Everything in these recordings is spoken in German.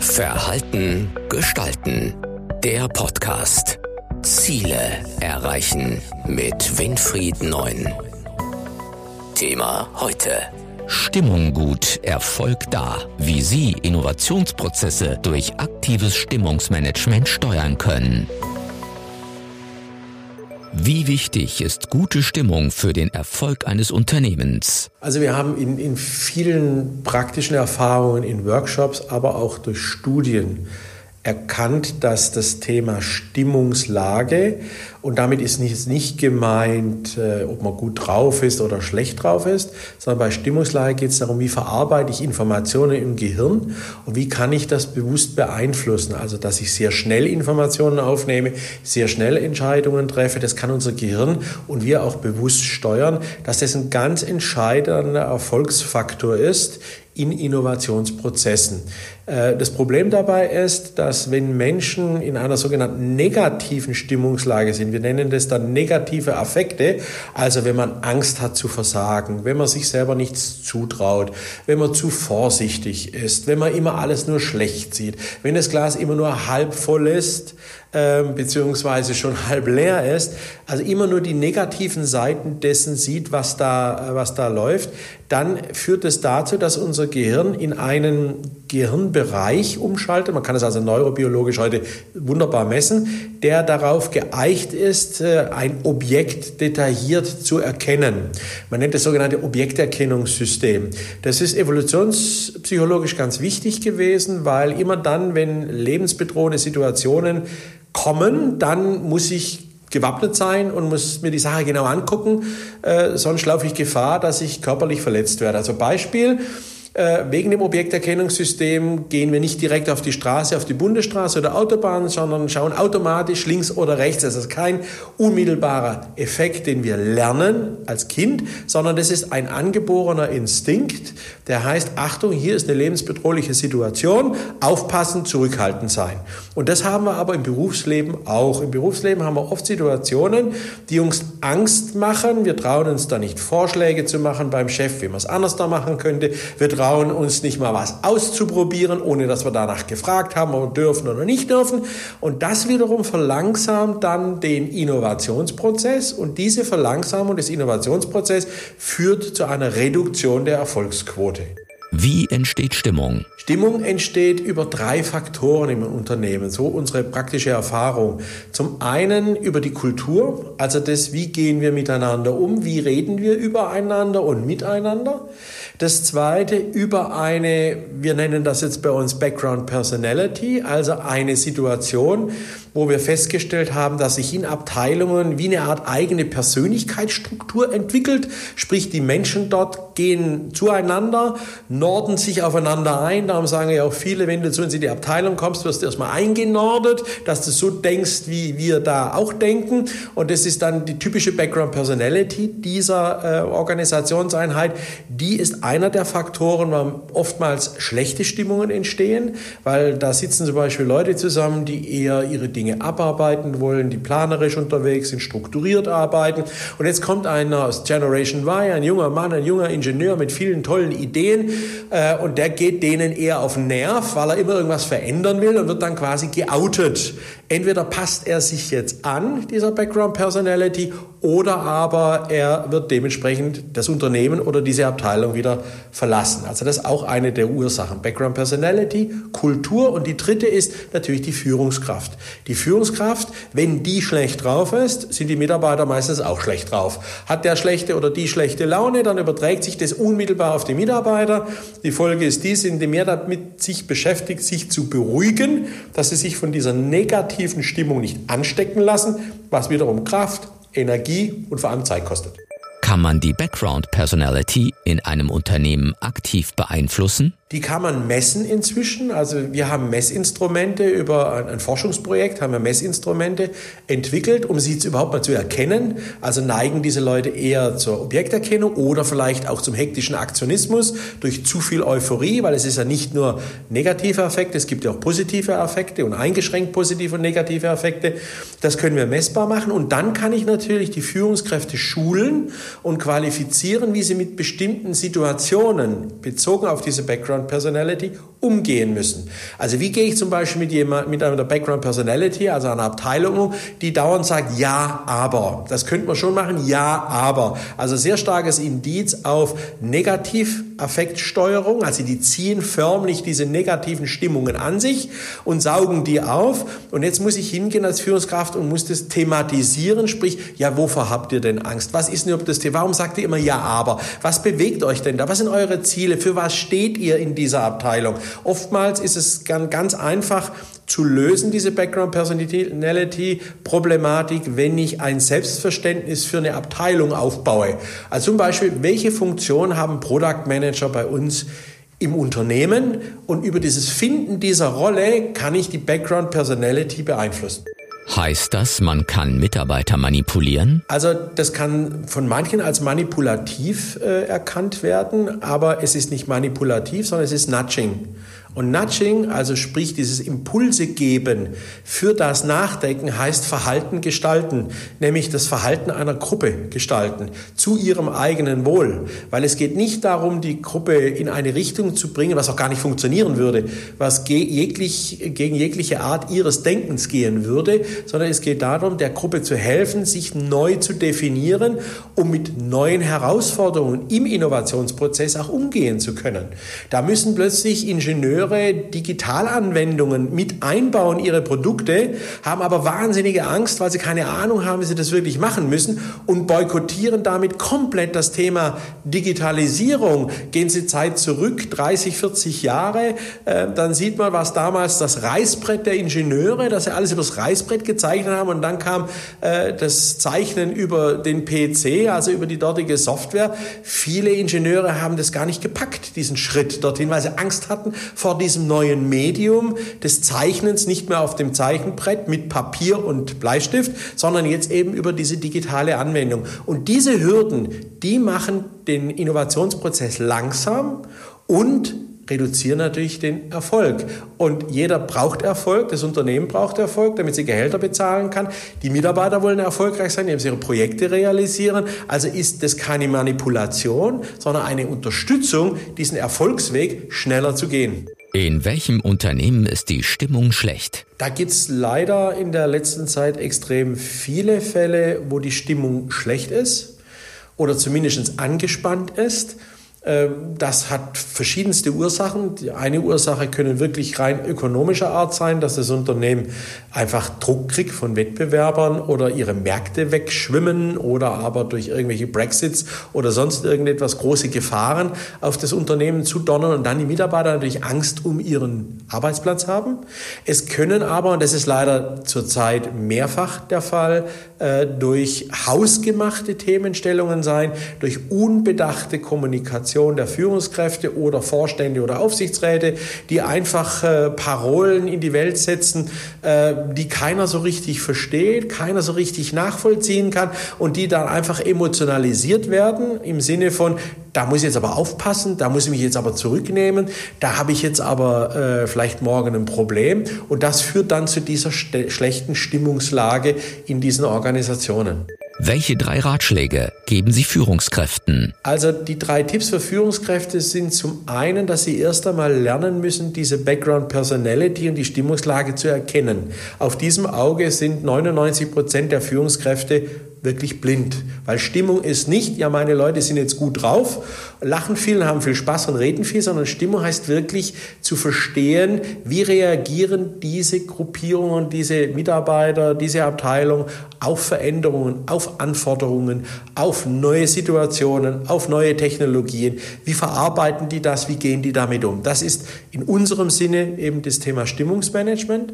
Verhalten gestalten. Der Podcast. Ziele erreichen mit Winfried Neun. Thema heute. Stimmung gut, Erfolg da. Wie Sie Innovationsprozesse durch aktives Stimmungsmanagement steuern können. Wie wichtig ist gute Stimmung für den Erfolg eines Unternehmens? Also wir haben in, in vielen praktischen Erfahrungen, in Workshops, aber auch durch Studien erkannt, dass das Thema Stimmungslage, und damit ist nicht, nicht gemeint, äh, ob man gut drauf ist oder schlecht drauf ist, sondern bei Stimmungslage geht es darum, wie verarbeite ich Informationen im Gehirn und wie kann ich das bewusst beeinflussen. Also, dass ich sehr schnell Informationen aufnehme, sehr schnell Entscheidungen treffe, das kann unser Gehirn und wir auch bewusst steuern, dass das ein ganz entscheidender Erfolgsfaktor ist in Innovationsprozessen. Äh, das Problem dabei ist, dass wenn Menschen in einer sogenannten negativen Stimmungslage sind, wir nennen das dann negative Affekte, also wenn man Angst hat zu versagen, wenn man sich selber nichts zutraut, wenn man zu vorsichtig ist, wenn man immer alles nur schlecht sieht, wenn das Glas immer nur halb voll ist, ähm, beziehungsweise schon halb leer ist, also immer nur die negativen Seiten dessen sieht, was da, äh, was da läuft, dann führt es dazu, dass unser Gehirn in einen Gehirnbereich umschaltet. Man kann es also neurobiologisch heute wunderbar messen, der darauf geeicht ist, äh, ein Objekt detailliert zu erkennen. Man nennt das sogenannte Objekterkennungssystem. Das ist evolutionspsychologisch ganz wichtig gewesen, weil immer dann, wenn lebensbedrohende Situationen kommen, dann muss ich gewappnet sein und muss mir die Sache genau angucken, äh, sonst laufe ich Gefahr, dass ich körperlich verletzt werde. Also Beispiel, wegen dem Objekterkennungssystem gehen wir nicht direkt auf die Straße, auf die Bundesstraße oder Autobahn, sondern schauen automatisch links oder rechts. Das ist kein unmittelbarer Effekt, den wir lernen als Kind, sondern das ist ein angeborener Instinkt, der heißt, Achtung, hier ist eine lebensbedrohliche Situation, aufpassen, zurückhaltend sein. Und das haben wir aber im Berufsleben auch. Im Berufsleben haben wir oft Situationen, die uns Angst machen. Wir trauen uns da nicht Vorschläge zu machen beim Chef, wie man es anders da machen könnte. Wir trauen uns nicht mal was auszuprobieren, ohne dass wir danach gefragt haben, ob wir dürfen oder nicht dürfen. Und das wiederum verlangsamt dann den Innovationsprozess und diese Verlangsamung des Innovationsprozesses führt zu einer Reduktion der Erfolgsquote. Wie entsteht Stimmung? Stimmung entsteht über drei Faktoren im Unternehmen, so unsere praktische Erfahrung. Zum einen über die Kultur, also das, wie gehen wir miteinander um, wie reden wir übereinander und miteinander. Das zweite über eine, wir nennen das jetzt bei uns Background Personality, also eine Situation, wo wir festgestellt haben, dass sich in Abteilungen wie eine Art eigene Persönlichkeitsstruktur entwickelt. Sprich, die Menschen dort gehen zueinander, norden sich aufeinander ein. Darum sagen ja auch viele, wenn du zu uns in die Abteilung kommst, wirst du erstmal eingenordet, dass du so denkst, wie wir da auch denken. Und das ist dann die typische Background Personality dieser äh, Organisationseinheit. Die ist einer der Faktoren, warum oftmals schlechte Stimmungen entstehen, weil da sitzen zum Beispiel Leute zusammen, die eher ihre Dinge abarbeiten wollen, die planerisch unterwegs sind, strukturiert arbeiten. Und jetzt kommt einer aus Generation Y, ein junger Mann, ein junger Ingenieur mit vielen tollen Ideen äh, und der geht denen eher auf den Nerv, weil er immer irgendwas verändern will und wird dann quasi geoutet. Entweder passt er sich jetzt an, dieser Background Personality, oder aber er wird dementsprechend das Unternehmen oder diese Abteilung wieder verlassen. Also das ist auch eine der Ursachen. Background Personality, Kultur und die dritte ist natürlich die Führungskraft. Die Führungskraft, wenn die schlecht drauf ist, sind die Mitarbeiter meistens auch schlecht drauf. Hat der schlechte oder die schlechte Laune, dann überträgt sich das unmittelbar auf die Mitarbeiter. Die Folge ist dies, indem mehr damit sich beschäftigt, sich zu beruhigen, dass sie sich von dieser negativen Stimmung nicht anstecken lassen, was wiederum Kraft, Energie und vor allem Zeit kostet. Kann man die Background Personality in einem Unternehmen aktiv beeinflussen? Die kann man messen inzwischen. Also wir haben Messinstrumente über ein, Forschungsprojekt, haben wir Messinstrumente entwickelt, um sie überhaupt mal zu erkennen. Also neigen diese Leute eher zur Objekterkennung oder vielleicht auch zum hektischen Aktionismus durch zu viel Euphorie, weil es ist ja nicht nur negative Effekte, es gibt ja auch positive Effekte und eingeschränkt positive und negative Effekte. Das können wir messbar machen und dann kann ich natürlich die Führungskräfte schulen und qualifizieren, wie sie mit bestimmten Situationen bezogen auf diese Background Background Personality umgehen müssen. Also wie gehe ich zum Beispiel mit jemand, mit einer Background Personality, also einer Abteilung um, die dauernd sagt, ja, aber. Das könnte man schon machen, ja, aber. Also sehr starkes Indiz auf Negativaffektsteuerung, also die ziehen förmlich diese negativen Stimmungen an sich und saugen die auf. Und jetzt muss ich hingehen als Führungskraft und muss das thematisieren, sprich, ja, wovor habt ihr denn Angst? Was ist denn überhaupt das Thema? Warum sagt ihr immer ja, aber? Was bewegt euch denn da? Was sind eure Ziele? Für was steht ihr in dieser Abteilung? Oftmals ist es ganz einfach zu lösen, diese Background Personality Problematik, wenn ich ein Selbstverständnis für eine Abteilung aufbaue. Also zum Beispiel, welche Funktion haben Product Manager bei uns im Unternehmen und über dieses Finden dieser Rolle kann ich die Background Personality beeinflussen. Heißt das, man kann Mitarbeiter manipulieren? Also das kann von manchen als manipulativ äh, erkannt werden, aber es ist nicht manipulativ, sondern es ist Nudging. Und Nudging, also sprich dieses Impulse geben für das Nachdenken, heißt Verhalten gestalten, nämlich das Verhalten einer Gruppe gestalten, zu ihrem eigenen Wohl. Weil es geht nicht darum, die Gruppe in eine Richtung zu bringen, was auch gar nicht funktionieren würde, was jeglich, gegen jegliche Art ihres Denkens gehen würde, sondern es geht darum, der Gruppe zu helfen, sich neu zu definieren, um mit neuen Herausforderungen im Innovationsprozess auch umgehen zu können. Da müssen plötzlich Ingenieure Ingenieure Digitalanwendungen mit einbauen, ihre Produkte, haben aber wahnsinnige Angst, weil sie keine Ahnung haben, wie sie das wirklich machen müssen und boykottieren damit komplett das Thema Digitalisierung. Gehen Sie Zeit zurück, 30, 40 Jahre, äh, dann sieht man, was damals das Reißbrett der Ingenieure, dass sie alles übers Reißbrett gezeichnet haben und dann kam äh, das Zeichnen über den PC, also über die dortige Software. Viele Ingenieure haben das gar nicht gepackt, diesen Schritt dorthin, weil sie Angst hatten vor vor diesem neuen Medium des Zeichnens nicht mehr auf dem Zeichenbrett mit Papier und Bleistift, sondern jetzt eben über diese digitale Anwendung. Und diese Hürden, die machen den Innovationsprozess langsam und reduzieren natürlich den Erfolg. Und jeder braucht Erfolg, das Unternehmen braucht Erfolg, damit sie Gehälter bezahlen kann. Die Mitarbeiter wollen erfolgreich sein, indem sie ihre Projekte realisieren. Also ist das keine Manipulation, sondern eine Unterstützung, diesen Erfolgsweg schneller zu gehen. In welchem Unternehmen ist die Stimmung schlecht? Da gibt es leider in der letzten Zeit extrem viele Fälle, wo die Stimmung schlecht ist oder zumindest angespannt ist. Ähm, das hat verschiedenste Ursachen. Die eine Ursache können wirklich rein ökonomischer Art sein, dass das Unternehmen einfach Druck kriegt von Wettbewerbern oder ihre Märkte wegschwimmen oder aber durch irgendwelche Brexits oder sonst irgendetwas große Gefahren auf das Unternehmen zu donnern und dann die Mitarbeiter natürlich Angst um ihren Arbeitsplatz haben. Es können aber, und das ist leider zurzeit mehrfach der Fall, äh, durch hausgemachte Themenstellungen sein, durch unbedachte Kommunikation der Führungskräfte oder Vorstände oder Aufsichtsräte, die einfach äh, Parolen in die Welt setzen, äh, die keiner so richtig versteht, keiner so richtig nachvollziehen kann und die dann einfach emotionalisiert werden im Sinne von, da muss ich jetzt aber aufpassen, da muss ich mich jetzt aber zurücknehmen, da habe ich jetzt aber äh, vielleicht morgen ein Problem. Und das führt dann zu dieser schlechten Stimmungslage in diesen Organisationen. Welche drei Ratschläge geben Sie Führungskräften? Also die drei Tipps für Führungskräfte sind zum einen, dass sie erst einmal lernen müssen, diese Background Personality und die Stimmungslage zu erkennen. Auf diesem Auge sind 99 Prozent der Führungskräfte wirklich blind. Weil Stimmung ist nicht, ja, meine Leute sind jetzt gut drauf, lachen viel, haben viel Spaß und reden viel, sondern Stimmung heißt wirklich zu verstehen, wie reagieren diese Gruppierungen, diese Mitarbeiter, diese Abteilung auf Veränderungen, auf Anforderungen, auf neue Situationen, auf neue Technologien. Wie verarbeiten die das? Wie gehen die damit um? Das ist in unserem Sinne eben das Thema Stimmungsmanagement.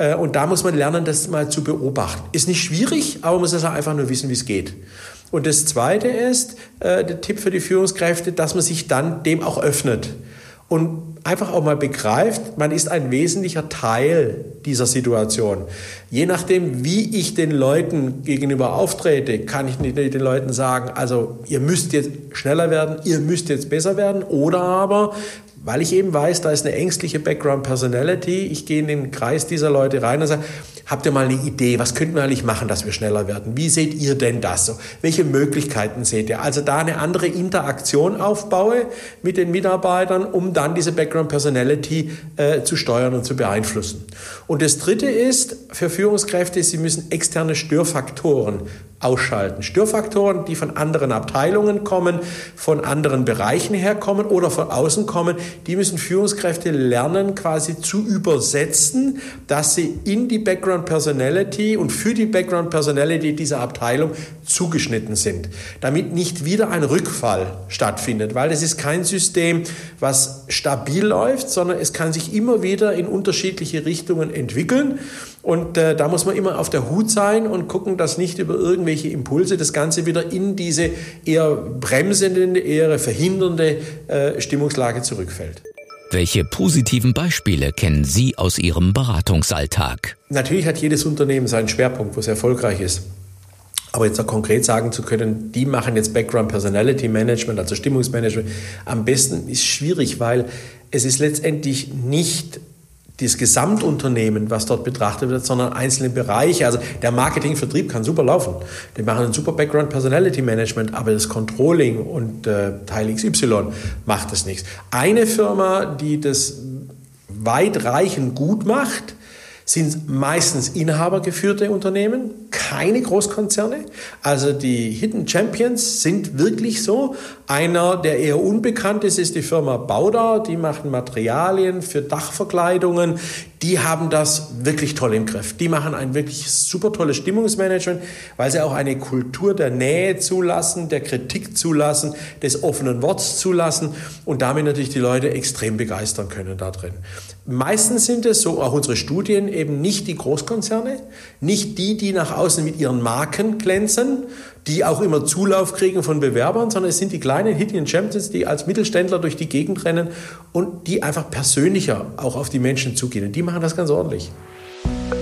Äh, und da muss man lernen, das mal zu beobachten. Ist nicht schwierig, aber man muss also einfach nur wissen, wie es geht. Und das Zweite ist, äh, der Tipp für die Führungskräfte, dass man sich dann dem auch öffnet und einfach auch mal begreift, man ist ein wesentlicher Teil dieser Situation. Je nachdem, wie ich den Leuten gegenüber auftrete, kann ich nicht den Leuten sagen, also ihr müsst jetzt schneller werden, ihr müsst jetzt besser werden oder aber weil ich eben weiß, da ist eine ängstliche Background Personality. Ich gehe in den Kreis dieser Leute rein und sage, Habt ihr mal eine Idee, was könnten wir eigentlich machen, dass wir schneller werden? Wie seht ihr denn das so? Welche Möglichkeiten seht ihr? Also da eine andere Interaktion aufbaue mit den Mitarbeitern, um dann diese Background Personality äh, zu steuern und zu beeinflussen. Und das Dritte ist für Führungskräfte, sie müssen externe Störfaktoren ausschalten. Störfaktoren, die von anderen Abteilungen kommen, von anderen Bereichen herkommen oder von außen kommen, die müssen Führungskräfte lernen, quasi zu übersetzen, dass sie in die Background Personality und für die Background Personality dieser Abteilung zugeschnitten sind, damit nicht wieder ein Rückfall stattfindet, weil es ist kein System, was stabil läuft, sondern es kann sich immer wieder in unterschiedliche Richtungen entwickeln. Und äh, da muss man immer auf der Hut sein und gucken, dass nicht über irgendwelche Impulse das Ganze wieder in diese eher bremsende, eher verhindernde äh, Stimmungslage zurückfällt. Welche positiven Beispiele kennen Sie aus Ihrem Beratungsalltag? Natürlich hat jedes Unternehmen seinen Schwerpunkt, wo es erfolgreich ist. Aber jetzt auch konkret sagen zu können, die machen jetzt Background Personality Management, also Stimmungsmanagement, am besten ist schwierig, weil es ist letztendlich nicht das Gesamtunternehmen, was dort betrachtet wird, sondern einzelne Bereiche. Also der Marketingvertrieb kann super laufen. Die machen ein super Background Personality Management, aber das Controlling und äh, Teil XY macht das nichts. Eine Firma, die das weitreichend gut macht, sind meistens inhabergeführte Unternehmen, keine Großkonzerne. Also die Hidden Champions sind wirklich so. Einer, der eher unbekannt ist, ist die Firma Bauda. Die machen Materialien für Dachverkleidungen. Die haben das wirklich toll im Griff. Die machen ein wirklich super tolles Stimmungsmanagement, weil sie auch eine Kultur der Nähe zulassen, der Kritik zulassen, des offenen Worts zulassen und damit natürlich die Leute extrem begeistern können da drin. Meistens sind es so auch unsere Studien eben nicht die Großkonzerne, nicht die, die nach außen mit ihren Marken glänzen, die auch immer Zulauf kriegen von Bewerbern, sondern es sind die kleinen Hidden Champions, die als Mittelständler durch die Gegend rennen und die einfach persönlicher auch auf die Menschen zugehen. Und die machen das ganz ordentlich.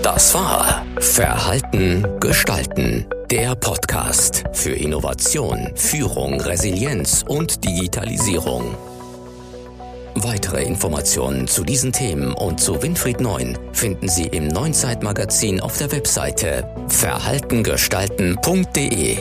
Das war Verhalten gestalten. Der Podcast für Innovation, Führung, Resilienz und Digitalisierung. Weitere Informationen zu diesen Themen und zu Winfried Neun finden Sie im Neuen Zeitmagazin auf der Webseite verhaltengestalten.de.